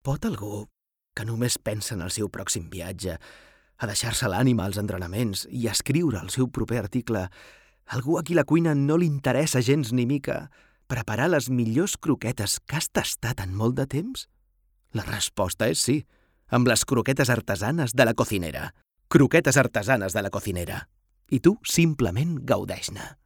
Pot algú, que només pensa en el seu pròxim viatge, a deixar-se l'ànima als entrenaments i a escriure el seu proper article, algú a qui la cuina no li interessa gens ni mica, preparar les millors croquetes que has tastat en molt de temps? La resposta és sí, amb les croquetes artesanes de la cocinera. Croquetes artesanes de la cocinera. I tu simplement gaudeix-ne.